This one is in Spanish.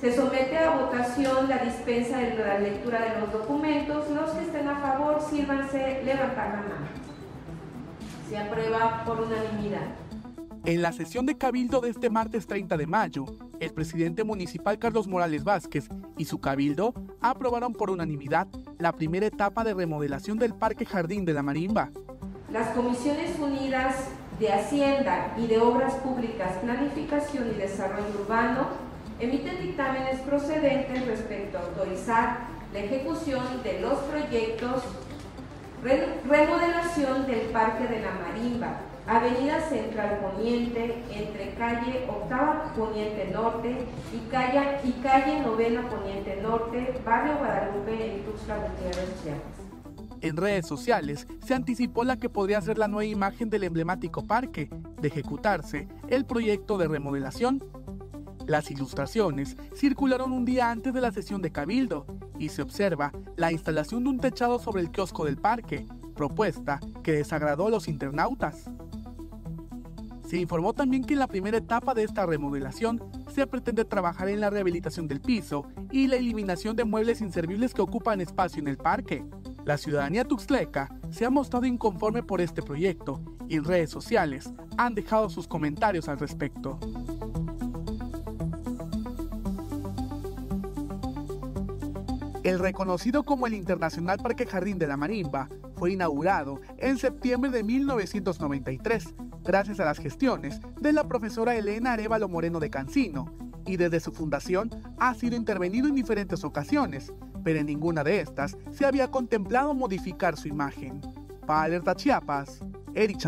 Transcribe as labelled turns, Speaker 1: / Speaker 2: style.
Speaker 1: Se somete a votación la dispensa de la lectura de los documentos. Los que estén a favor, sírvanse levantar la mano. Se aprueba por unanimidad.
Speaker 2: En la sesión de Cabildo de este martes 30 de mayo, el presidente municipal Carlos Morales Vázquez y su Cabildo aprobaron por unanimidad la primera etapa de remodelación del Parque Jardín de la Marimba.
Speaker 1: Las Comisiones Unidas de Hacienda y de Obras Públicas, Planificación y Desarrollo Urbano emiten dictámenes procedentes respecto a autorizar la ejecución de los proyectos remodelación del Parque de la Marimba, Avenida Central Poniente, entre calle Octava Poniente Norte y calle, y calle Novena Poniente Norte, Barrio Guadalupe, en Tuxtla Gutiérrez, Chiapas.
Speaker 2: En redes sociales se anticipó la que podría ser la nueva imagen del emblemático parque. De ejecutarse el proyecto de remodelación, las ilustraciones circularon un día antes de la sesión de Cabildo y se observa la instalación de un techado sobre el kiosco del parque, propuesta que desagradó a los internautas. Se informó también que en la primera etapa de esta remodelación se pretende trabajar en la rehabilitación del piso y la eliminación de muebles inservibles que ocupan espacio en el parque. La ciudadanía tuxtleca se ha mostrado inconforme por este proyecto y en redes sociales han dejado sus comentarios al respecto. El reconocido como el Internacional Parque Jardín de la Marimba fue inaugurado en septiembre de 1993 gracias a las gestiones de la profesora Elena Arevalo Moreno de Cancino y desde su fundación ha sido intervenido en diferentes ocasiones, pero en ninguna de estas se había contemplado modificar su imagen. Para Alerta Chiapas, Eric.